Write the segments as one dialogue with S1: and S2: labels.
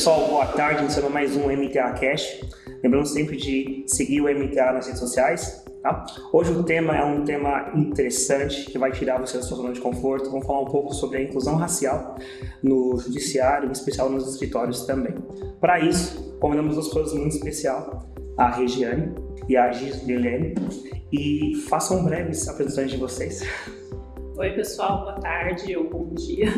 S1: Pessoal, boa tarde, iniciando mais um MTA Cash. Lembrando sempre de seguir o MTA nas redes sociais. Tá? Hoje o tema é um tema interessante que vai tirar você da sua zona de conforto. Vamos falar um pouco sobre a inclusão racial no judiciário, em especial nos escritórios também. Para isso, convidamos duas coisas muito especiais, a Regiane e a Gislene. E façam breves apresentações de vocês.
S2: Oi, pessoal, boa tarde ou bom dia.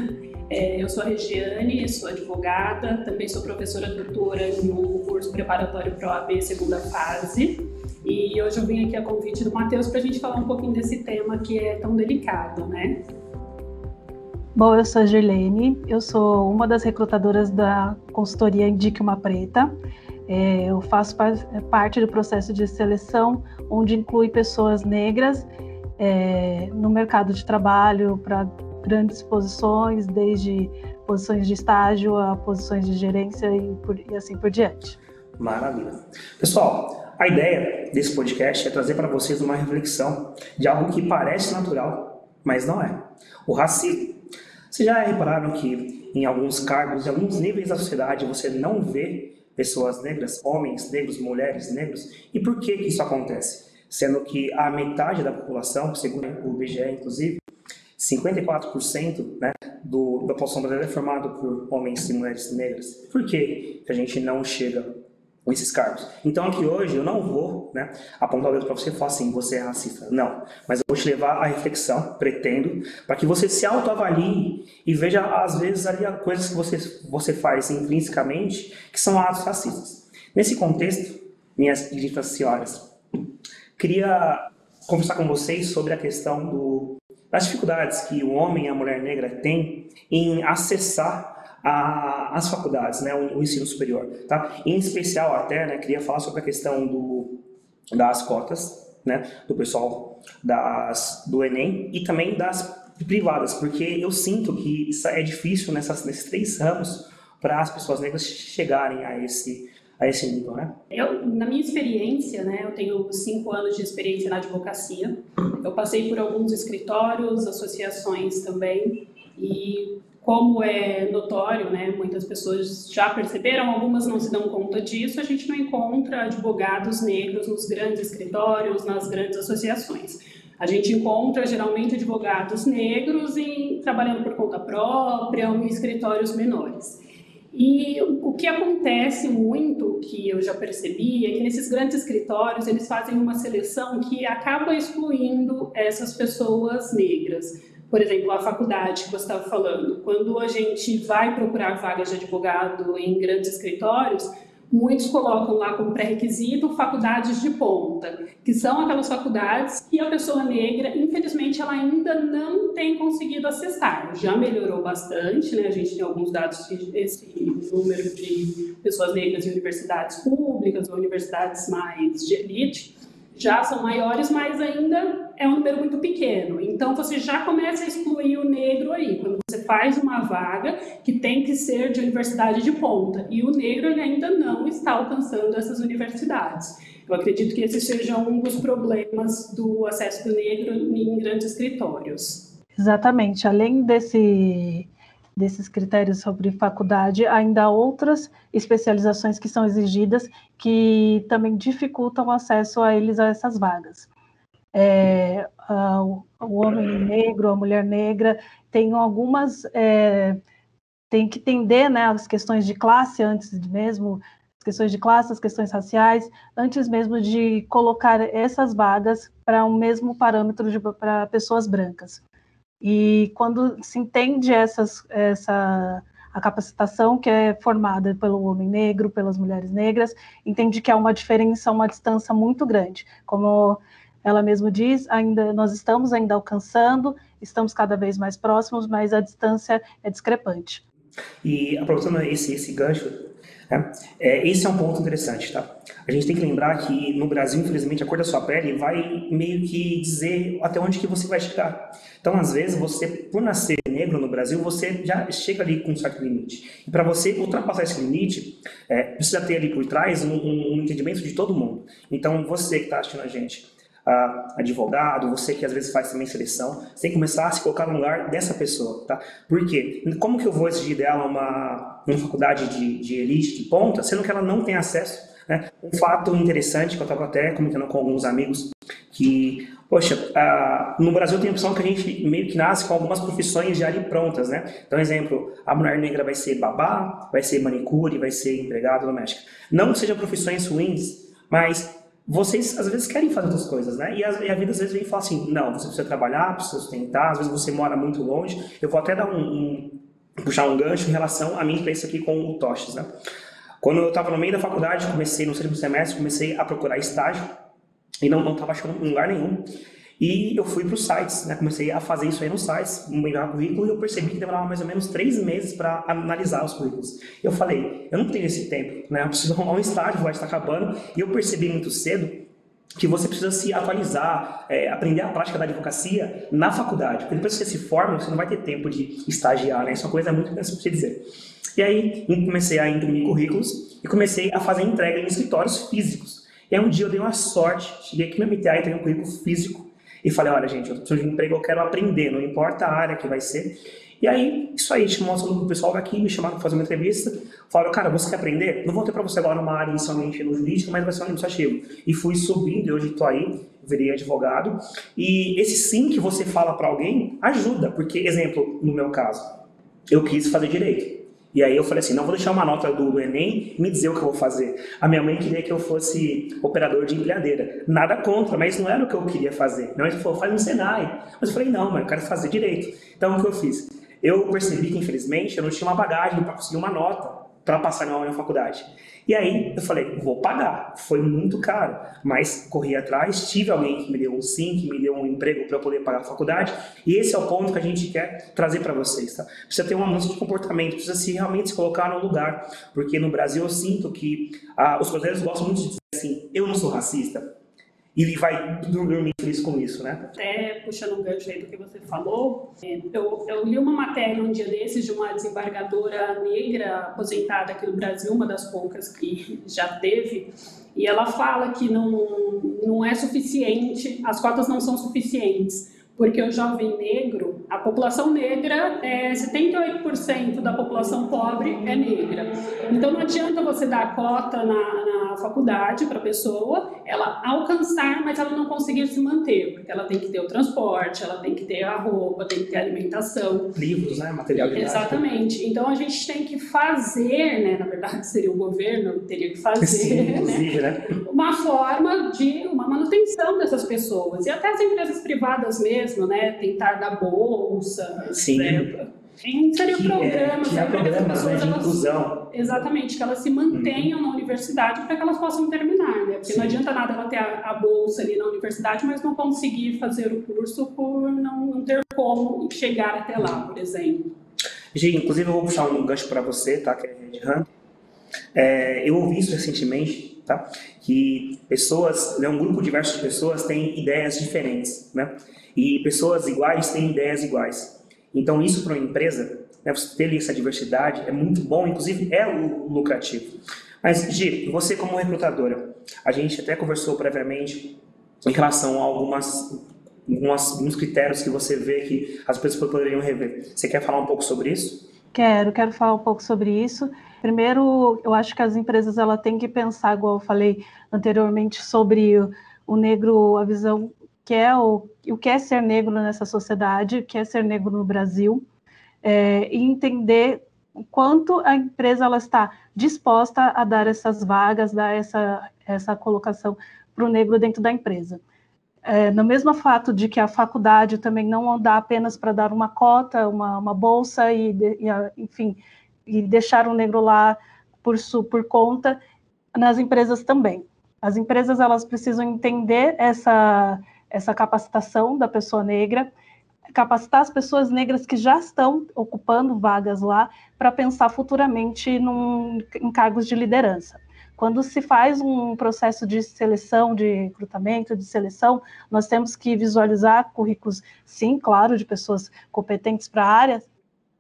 S2: É, eu sou a Regiane, sou advogada, também sou professora doutora no curso preparatório para OAB segunda fase. E hoje eu vim aqui a convite do Matheus para a gente falar um pouquinho desse tema que é tão delicado, né?
S3: Bom, eu sou a Girlene, eu sou uma das recrutadoras da consultoria Indique Uma Preta. É, eu faço parte do processo de seleção, onde inclui pessoas negras é, no mercado de trabalho para grandes posições, desde posições de estágio a posições de gerência e, por, e assim por diante.
S1: Maravilha. Pessoal, a ideia desse podcast é trazer para vocês uma reflexão de algo que parece natural, mas não é. O racismo. Vocês já repararam que em alguns cargos, em alguns níveis da sociedade, você não vê pessoas negras, homens negros, mulheres negros? E por que, que isso acontece? Sendo que a metade da população, segundo o IBGE, inclusive, 54% né, do, da população brasileira é formada por homens e mulheres negras. Por que a gente não chega com esses cargos? Então aqui hoje eu não vou né, apontar o dedo para você e falar assim, você é racista. Não, mas eu vou te levar à reflexão, pretendo, para que você se autoavalie e veja às vezes ali coisas que você, você faz intrinsecamente que são atos racistas. Nesse contexto, minhas queridas senhoras, queria conversar com vocês sobre a questão do das dificuldades que o homem e a mulher negra têm em acessar a, as faculdades, né, o, o, ensino superior. Tá? Em especial, até, né, queria falar sobre a questão do, das cotas, né, do pessoal das, do Enem e também das privadas, porque eu sinto que é difícil nessas, nesses três ramos para as pessoas negras chegarem a esse, a esse nível, né?
S2: Eu, na minha experiência, né, eu tenho cinco anos de experiência na advocacia. Eu passei por alguns escritórios, associações também, e como é notório, né, muitas pessoas já perceberam, algumas não se dão conta disso, a gente não encontra advogados negros nos grandes escritórios, nas grandes associações. A gente encontra geralmente advogados negros em, trabalhando por conta própria ou em escritórios menores. E o que acontece muito, que eu já percebi, é que nesses grandes escritórios eles fazem uma seleção que acaba excluindo essas pessoas negras. Por exemplo, a faculdade que você estava falando. Quando a gente vai procurar vagas de advogado em grandes escritórios, muitos colocam lá como pré-requisito faculdades de ponta, que são aquelas faculdades que a pessoa negra, infelizmente, ela ainda não tem conseguido acessar. Já melhorou bastante, né? A gente tem alguns dados esse número de pessoas negras em universidades públicas ou universidades mais de elite já são maiores, mas ainda é um número muito pequeno. Então você já começa a excluir o negro aí, quando você faz uma vaga que tem que ser de universidade de ponta, e o negro ele ainda não está alcançando essas universidades. Eu acredito que esse seja um dos problemas do acesso do negro em grandes escritórios.
S3: Exatamente. Além desse desses critérios sobre faculdade, ainda há outras especializações que são exigidas que também dificultam o acesso a eles a essas vagas. É, o homem negro, a mulher negra, tem algumas. É, tem que entender né, as questões de classe antes mesmo, as questões de classe, as questões raciais, antes mesmo de colocar essas vagas para um mesmo parâmetro para pessoas brancas. E quando se entende essas, essa a capacitação que é formada pelo homem negro, pelas mulheres negras, entende que há uma diferença, uma distância muito grande. Como ela mesma diz, ainda nós estamos ainda alcançando, estamos cada vez mais próximos, mas a distância é discrepante.
S1: E aproveitando esse, esse gancho, né, é, esse é um ponto interessante, tá? A gente tem que lembrar que no Brasil, infelizmente, a cor da sua pele vai meio que dizer até onde que você vai chegar. Então, às vezes, você, por nascer negro no Brasil, você já chega ali com um certo limite. E para você ultrapassar esse limite, é, precisa ter ali por trás um, um, entendimento de todo mundo. Então, você que está assistindo a gente, uh, advogado, você que às vezes faz também seleção, você tem que começar a se colocar no lugar dessa pessoa, tá? Por quê? Como que eu vou exigir dela uma, uma faculdade de, de elite, de ponta, sendo que ela não tem acesso né? Um fato interessante que eu estava até comentando com alguns amigos, que, poxa, uh, no Brasil tem a opção que a gente meio que nasce com algumas profissões já ali prontas, né? Então, exemplo, a mulher negra vai ser babá, vai ser manicure, vai ser empregada doméstica. Não que sejam profissões ruins, mas vocês às vezes querem fazer outras coisas, né? E a, vida às vezes vem e fala assim: não, você precisa trabalhar, precisa sustentar, às vezes você mora muito longe. Eu vou até dar um, um puxar um gancho em relação a minha experiência aqui com o Toches, né? Quando eu estava no meio da faculdade, comecei no segundo semestre, comecei a procurar estágio e não estava achando lugar nenhum. E eu fui para os sites, né? comecei a fazer isso aí nos sites, enviar currículo, e eu percebi que demorava mais ou menos três meses para analisar os currículos. Eu falei, eu não tenho esse tempo, né? eu preciso arrumar um estágio, vai estar acabando, e eu percebi muito cedo que você precisa se atualizar, é, aprender a prática da advocacia na faculdade, porque depois que você se forma, você não vai ter tempo de estagiar, né? Isso é uma coisa muito interessante para dizer. E aí comecei a imprimir currículos e comecei a fazer entrega em escritórios físicos. E aí um dia eu dei uma sorte, cheguei aqui na MTA e tenho um currículo físico e falei, olha gente, eu preciso de um emprego, eu quero aprender, não importa a área que vai ser. E aí, isso aí, chamou o pessoal daqui, me chamaram para fazer uma entrevista, falaram, cara, você quer aprender? Não vou ter para você agora numa área inicialmente no jurídico, mas vai ser no administrativo. E fui subindo, e hoje estou aí, virei advogado. E esse sim que você fala para alguém ajuda, porque, exemplo, no meu caso, eu quis fazer direito. E aí eu falei assim, não vou deixar uma nota do Enem me dizer o que eu vou fazer. A minha mãe queria que eu fosse operador de empilhadeira. Nada contra, mas não era o que eu queria fazer. Não, ele falou, faz um Senai. Mas eu falei, não, mas eu quero fazer direito. Então o que eu fiz? Eu percebi que, infelizmente, eu não tinha uma bagagem para conseguir uma nota para passar na minha faculdade. E aí eu falei, vou pagar. Foi muito caro, mas corri atrás, tive alguém que me deu um sim, que me deu um emprego para poder pagar a faculdade. E esse é o ponto que a gente quer trazer para vocês, tá? Precisa ter uma mudança de comportamento, precisa se realmente se colocar no lugar, porque no Brasil eu sinto que ah, os brasileiros gostam muito de dizer assim, eu não sou racista e vai dormir feliz com isso, né?
S2: Até puxando um gancho aí do que você falou, é, eu, eu li uma matéria um dia desses de uma desembargadora negra aposentada aqui no Brasil, uma das poucas que já teve, e ela fala que não, não é suficiente, as cotas não são suficientes porque o jovem negro, a população negra, é 78% da população pobre é negra. Então não adianta você dar cota na, faculdade para a pessoa, ela alcançar, mas ela não conseguir se manter, porque ela tem que ter o transporte, ela tem que ter a roupa, tem que ter a alimentação.
S1: Livros, né? Material de
S2: Exatamente. Então a gente tem que fazer, né? Na verdade seria o governo teria que fazer, Sim, né? né? Uma forma de uma manutenção dessas pessoas e até as empresas privadas mesmo mesmo, né? Tentar dar bolsa.
S1: Sim.
S2: Né? Seria
S1: que,
S2: programas,
S1: é, programas
S2: né,
S1: de inclusão.
S2: exatamente, que elas se mantenham uhum. na universidade para que elas possam terminar, né? Porque Sim. não adianta nada ela ter a, a, bolsa ali na universidade, mas não conseguir fazer o curso por não, não ter como chegar até lá, por exemplo.
S1: Gi, inclusive eu vou puxar um gancho para você, tá? Que é Red Hunt. É, eu ouvi isso recentemente, tá? Que pessoas, né, um grupo diverso de pessoas tem ideias diferentes, né? E pessoas iguais têm ideias iguais. Então, isso para uma empresa, né, você ter essa diversidade é muito bom, inclusive é lucrativo. Mas, Gi, você como recrutadora, a gente até conversou previamente em relação a algumas, algumas, alguns critérios que você vê que as pessoas poderiam rever. Você quer falar um pouco sobre isso?
S3: Quero, quero falar um pouco sobre isso. Primeiro, eu acho que as empresas ela têm que pensar, igual eu falei anteriormente, sobre o negro, a visão que é o, o que é ser negro nessa sociedade, o que é ser negro no Brasil, é, e entender o quanto a empresa ela está disposta a dar essas vagas, dar essa, essa colocação para o negro dentro da empresa. É, no mesmo fato de que a faculdade também não dá apenas para dar uma cota, uma, uma bolsa e, e, enfim, e deixar o negro lá por, por conta, nas empresas também. As empresas elas precisam entender essa essa capacitação da pessoa negra, capacitar as pessoas negras que já estão ocupando vagas lá para pensar futuramente num, em cargos de liderança. Quando se faz um processo de seleção, de recrutamento, de seleção, nós temos que visualizar currículos, sim, claro, de pessoas competentes para a área,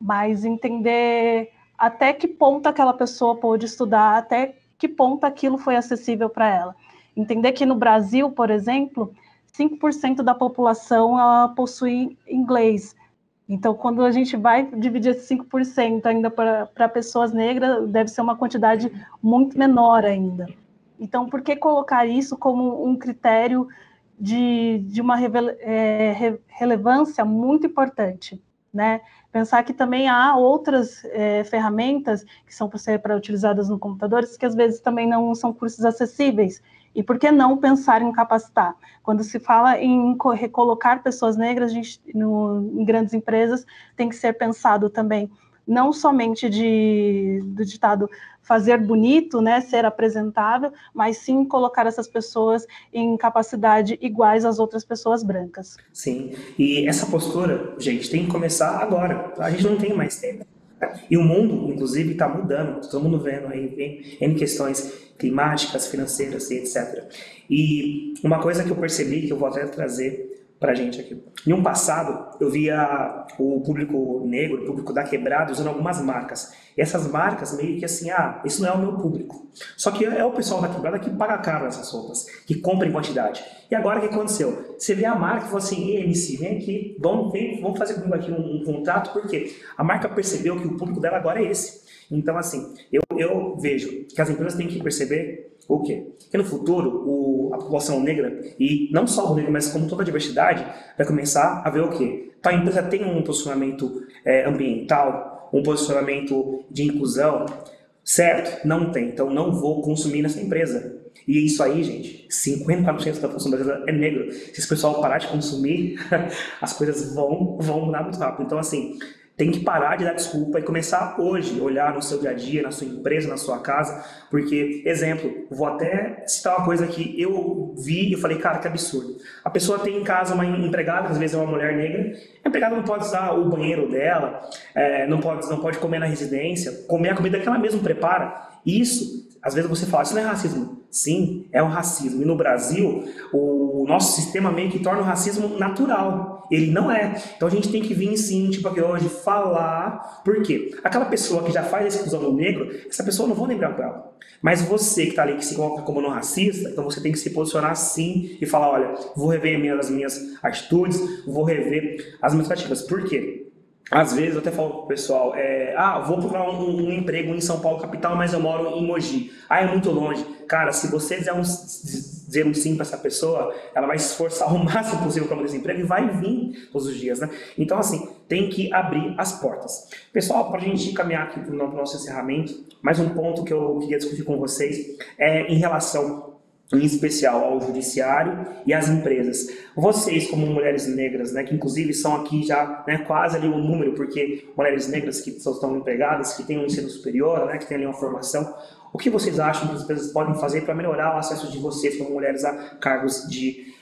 S3: mas entender até que ponto aquela pessoa pôde estudar, até que ponto aquilo foi acessível para ela. Entender que no Brasil, por exemplo, 5% da população ela possui inglês. Então, quando a gente vai dividir esse 5% ainda para pessoas negras, deve ser uma quantidade muito menor ainda. Então, por que colocar isso como um critério de, de uma é, relevância muito importante? Né? Pensar que também há outras é, ferramentas que são para utilizadas no computadores que às vezes também não são cursos acessíveis e por que não pensar em capacitar? Quando se fala em recolocar pessoas negras gente, no, em grandes empresas, tem que ser pensado também não somente de, do ditado fazer bonito, né, ser apresentável, mas sim colocar essas pessoas em capacidade iguais às outras pessoas brancas.
S1: Sim, e essa postura, gente, tem que começar agora. A gente não tem mais tempo. E o mundo, inclusive, está mudando. Todo mundo vendo aí em questões climáticas, financeiras e etc. E uma coisa que eu percebi, que eu vou até trazer para a gente aqui. Em um passado, eu via o público negro, o público da quebrada, usando algumas marcas. E essas marcas meio que assim, ah, isso não é o meu público. Só que é o pessoal da quebrada que paga caro essas roupas, que compra em quantidade. E agora o que aconteceu? Você vê a marca e fala assim, ei, MC, vem aqui, vamos, vem, vamos fazer comigo aqui um, um contrato, porque a marca percebeu que o público dela agora é esse. Então, assim, eu, eu vejo que as empresas têm que perceber o quê? Que no futuro o, a população negra, e não só o negro, mas como toda a diversidade, vai começar a ver o quê? Então a empresa tem um posicionamento é, ambiental, um posicionamento de inclusão, certo? Não tem, então não vou consumir nessa empresa. E isso aí, gente, 50% da população brasileira é negro. Se esse pessoal parar de consumir, as coisas vão, vão mudar muito rápido. Então, assim, tem que parar de dar desculpa e começar hoje a olhar no seu dia a dia, na sua empresa, na sua casa, porque, exemplo, vou até citar uma coisa que eu vi e falei, cara, que absurdo. A pessoa tem em casa uma empregada, às vezes é uma mulher negra, a empregada não pode usar o banheiro dela, é, não, pode, não pode comer na residência, comer a comida que ela mesma prepara. Isso, às vezes você fala, isso não é racismo. Sim, é um racismo. E no Brasil, o nosso sistema meio que torna o racismo natural. Ele não é. Então a gente tem que vir sim, tipo aqui hoje, falar. Por quê? Aquela pessoa que já faz a exclusão do negro, essa pessoa não vou lembrar com ela. Mas você que está ali, que se coloca como não racista, então você tem que se posicionar sim e falar: olha, vou rever as minhas atitudes, vou rever as minhas práticas. Por quê? Às vezes eu até falo pro pessoal, é, ah, vou procurar um, um, emprego em São Paulo capital, mas eu moro em Mogi. Ah, é muito longe. Cara, se você dizer um, dizer um sim para essa pessoa, ela vai se esforçar o máximo possível para manter esse emprego e vai vir todos os dias, né? Então, assim, tem que abrir as portas. Pessoal, para a gente caminhar aqui para o nosso encerramento, mais um ponto que eu queria discutir com vocês é em relação em especial ao judiciário e às empresas. Vocês, como mulheres negras, né, que inclusive são aqui já né, quase ali um número, porque mulheres negras que estão empregadas, que têm um ensino superior, né, que têm ali uma formação, o que vocês acham que as empresas podem fazer para melhorar o acesso de vocês como mulheres a cargos de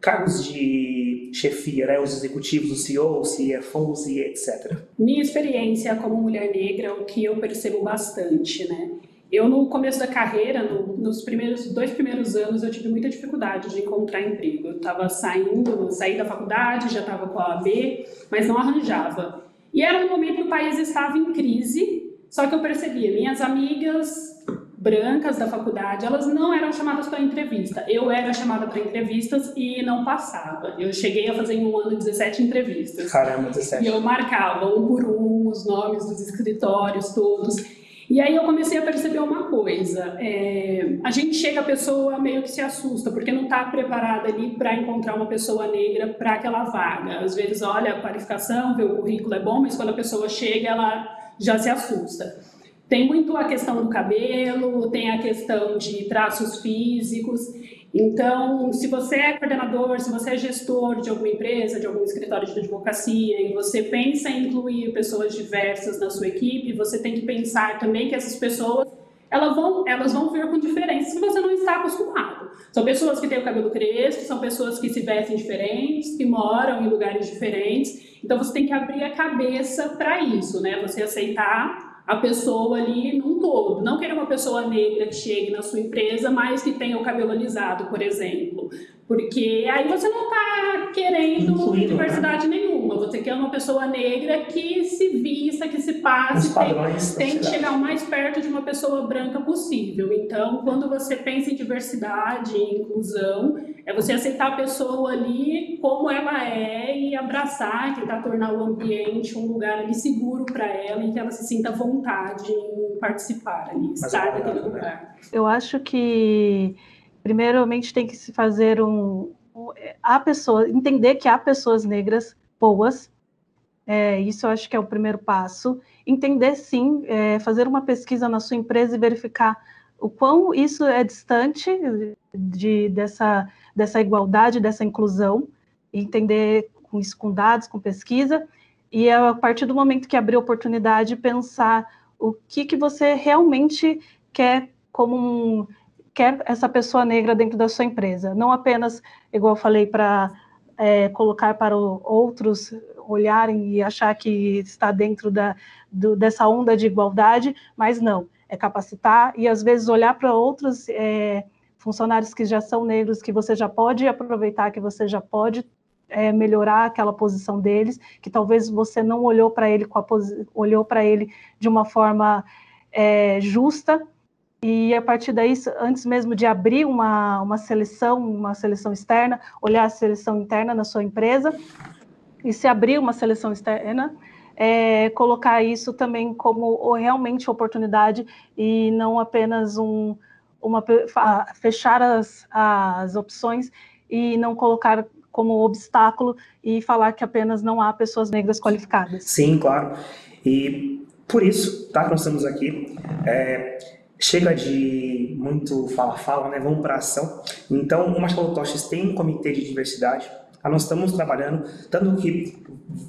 S1: cargos de chefia, né, os executivos, os CEOs, CFOs e etc.
S2: Minha experiência como mulher negra, o que eu percebo bastante, né, eu, no começo da carreira, no, nos primeiros dois primeiros anos, eu tive muita dificuldade de encontrar emprego. Eu estava saindo, saí da faculdade, já estava com a AB, mas não arranjava. E era no momento que o país estava em crise, só que eu percebia, minhas amigas brancas da faculdade, elas não eram chamadas para entrevista. Eu era chamada para entrevistas e não passava. Eu cheguei a fazer em um ano 17 entrevistas.
S1: Caramba, 17.
S2: E eu marcava um por um os nomes dos escritórios todos. E aí eu comecei a perceber uma coisa: é, a gente chega, a pessoa meio que se assusta, porque não está preparada ali para encontrar uma pessoa negra para aquela vaga. Às vezes olha a qualificação, vê o currículo é bom, mas quando a pessoa chega, ela já se assusta. Tem muito a questão do cabelo, tem a questão de traços físicos. Então, se você é coordenador, se você é gestor de alguma empresa, de algum escritório de advocacia, e você pensa em incluir pessoas diversas na sua equipe, você tem que pensar também que essas pessoas elas vão, elas vão com diferenças que você não está acostumado. São pessoas que têm o cabelo crespo, são pessoas que se vestem diferentes, que moram em lugares diferentes. Então você tem que abrir a cabeça para isso, né? Você aceitar a pessoa ali num todo. Não querer uma pessoa negra que chegue na sua empresa, mas que tenha o cabelo alisado, por exemplo. Porque aí você não está querendo né? Né? Você quer uma pessoa negra que se vista, que se passe, tem, tem que chegar o mais perto de uma pessoa branca possível. Então, quando você pensa em diversidade, em inclusão, é você aceitar a pessoa ali como ela é e abraçar, tentar tornar o ambiente um lugar ali seguro para ela e que ela se sinta à vontade em participar ali, estar é naquele lugar.
S3: Eu acho que primeiramente tem que se fazer um, a pessoa entender que há pessoas negras boas. É, isso eu acho que é o primeiro passo. Entender sim, é, fazer uma pesquisa na sua empresa e verificar o quão isso é distante de, dessa, dessa igualdade, dessa inclusão, entender com isso com dados, com pesquisa, e a partir do momento que abrir oportunidade, pensar o que, que você realmente quer como um, quer essa pessoa negra dentro da sua empresa, não apenas, igual eu falei, para é, colocar para outros olharem e achar que está dentro da, do, dessa onda de igualdade, mas não, é capacitar e às vezes olhar para outros é, funcionários que já são negros, que você já pode aproveitar, que você já pode é, melhorar aquela posição deles, que talvez você não olhou para ele olhou para ele de uma forma é, justa e a partir daí, antes mesmo de abrir uma, uma seleção, uma seleção externa, olhar a seleção interna na sua empresa, e se abrir uma seleção externa, é, colocar isso também como realmente oportunidade e não apenas um, uma, fechar as, as opções e não colocar como obstáculo e falar que apenas não há pessoas negras qualificadas.
S1: Sim, claro. E por isso, tá, nós estamos aqui. É, chega de muito fala-fala, né? Vamos para ação. Então, o Marcelo Toches tem um comitê de diversidade. Ah, nós estamos trabalhando, tanto que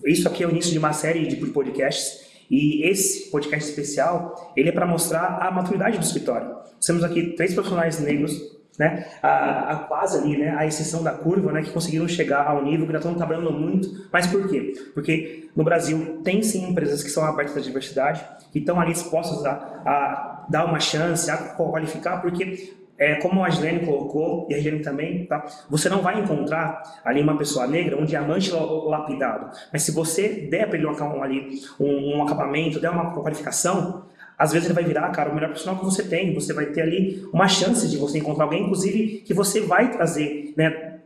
S1: isso aqui é o início de uma série de podcasts e esse podcast especial, ele é para mostrar a maturidade do escritório. Temos aqui três profissionais negros né, a, a, quase ali, né, a exceção da curva, né, que conseguiram chegar ao nível que já estão trabalhando muito. Mas por quê? Porque no Brasil tem sim empresas que são abertas à diversidade, que estão ali dispostas a, a dar uma chance, a qualificar, porque é, como a Gilene colocou, e a Gilene também, tá? você não vai encontrar ali uma pessoa negra, um diamante lapidado. Mas se você der para ele um, ali, um, um acabamento, der uma qualificação, às vezes ele vai virar, cara, o melhor profissional que você tem. Você vai ter ali uma chance de você encontrar alguém, inclusive, que você vai trazer, né,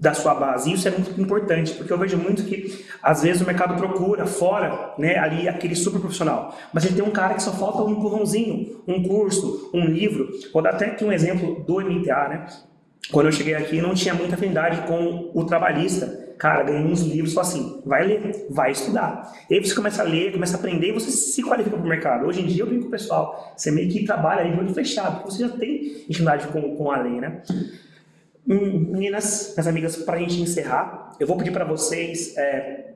S1: da sua base. Isso é muito importante, porque eu vejo muito que às vezes o mercado procura fora, né, ali aquele super profissional, mas ele tem um cara que só falta um empurrãozinho, um curso, um livro. Vou dar até aqui um exemplo do MTA, né? Quando eu cheguei aqui, não tinha muita afinidade com o trabalhista. Cara, ganhei uns livros só assim, vai ler, vai estudar. E aí você começa a ler, começa a aprender e você se qualifica para o mercado. Hoje em dia eu brinco com o pessoal, você meio que trabalha de olho fechado, porque você já tem intimidade com, com a lei, né? Hum, meninas, minhas amigas, para a gente encerrar, eu vou pedir para vocês é,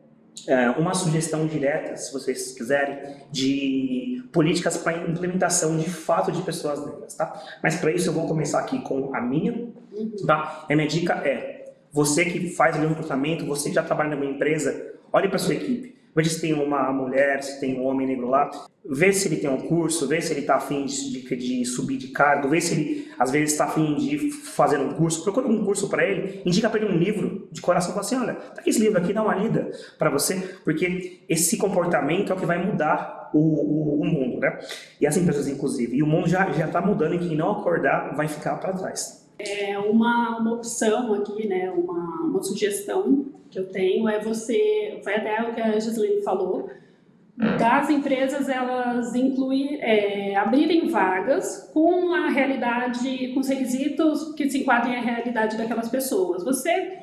S1: é, uma sugestão direta, se vocês quiserem, de políticas para implementação de fato de pessoas negras, tá? Mas para isso eu vou começar aqui com a minha, tá? A minha dica é você que faz o recrutamento, você que já trabalha numa empresa, olhe para sua equipe. Veja se tem uma mulher, se tem um homem negro lá. Vê se ele tem um curso, vê se ele está afim de, de, de, subir de cargo, vê se ele às vezes está afim de fazer um curso. Procura um curso para ele, indica para ele um livro de coração. Fala assim: olha, tá aqui esse livro aqui, dá uma lida para você, porque esse comportamento é o que vai mudar o, o, o mundo, né? E as empresas, inclusive. E o mundo já está mudando e quem não acordar vai ficar para trás.
S2: É uma, uma opção aqui, né, uma, uma sugestão que eu tenho é você, foi até o que a Gislaine falou, das empresas elas incluir, é, abrirem vagas com a realidade, com os requisitos que se enquadrem à realidade daquelas pessoas. Você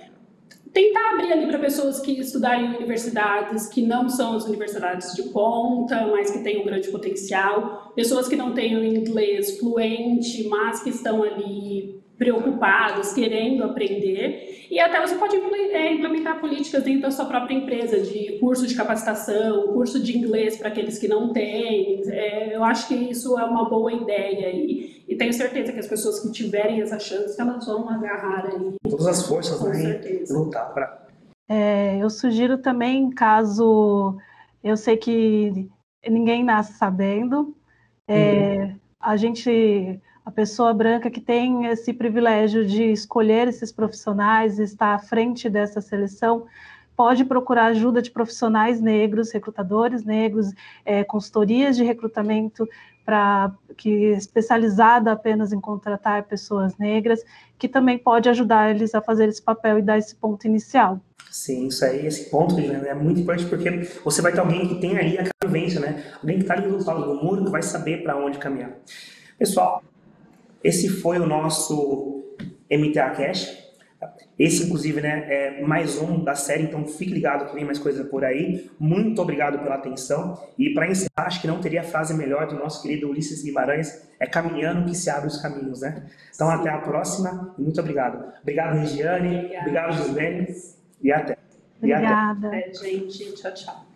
S2: tentar abrir ali para pessoas que estudarem em universidades que não são as universidades de ponta, mas que têm um grande potencial, pessoas que não tenham inglês fluente, mas que estão ali preocupados, querendo aprender, e até você pode é, implementar políticas dentro da sua própria empresa, de curso de capacitação, curso de inglês para aqueles que não têm. É, eu acho que isso é uma boa ideia e, e, tenho certeza que as pessoas que tiverem essa chance, elas vão agarrar aí.
S1: Todas as forças, com né? Lutar para.
S3: É, eu sugiro também, caso eu sei que ninguém nasce sabendo, é, uhum. a gente a pessoa branca que tem esse privilégio de escolher esses profissionais e estar à frente dessa seleção pode procurar ajuda de profissionais negros, recrutadores negros, é, consultorias de recrutamento para que especializada apenas em contratar pessoas negras, que também pode ajudar eles a fazer esse papel e dar esse ponto inicial.
S1: Sim, isso aí, esse ponto é muito importante porque você vai ter alguém que tem ali a vivência, né? Alguém que está ali do lado do muro que vai saber para onde caminhar. Pessoal, esse foi o nosso MTA Cash. Esse, inclusive, né, é mais um da série, então fique ligado que vem mais coisa por aí. Muito obrigado pela atenção. E para encerrar, acho que não teria frase melhor do nosso querido Ulisses Guimarães: é caminhando que se abre os caminhos, né? Então, Sim. até a próxima e muito obrigado. Obrigado, Regiane. Obrigado, Gislene. E até.
S3: Obrigada.
S2: E até. É, gente, tchau, tchau.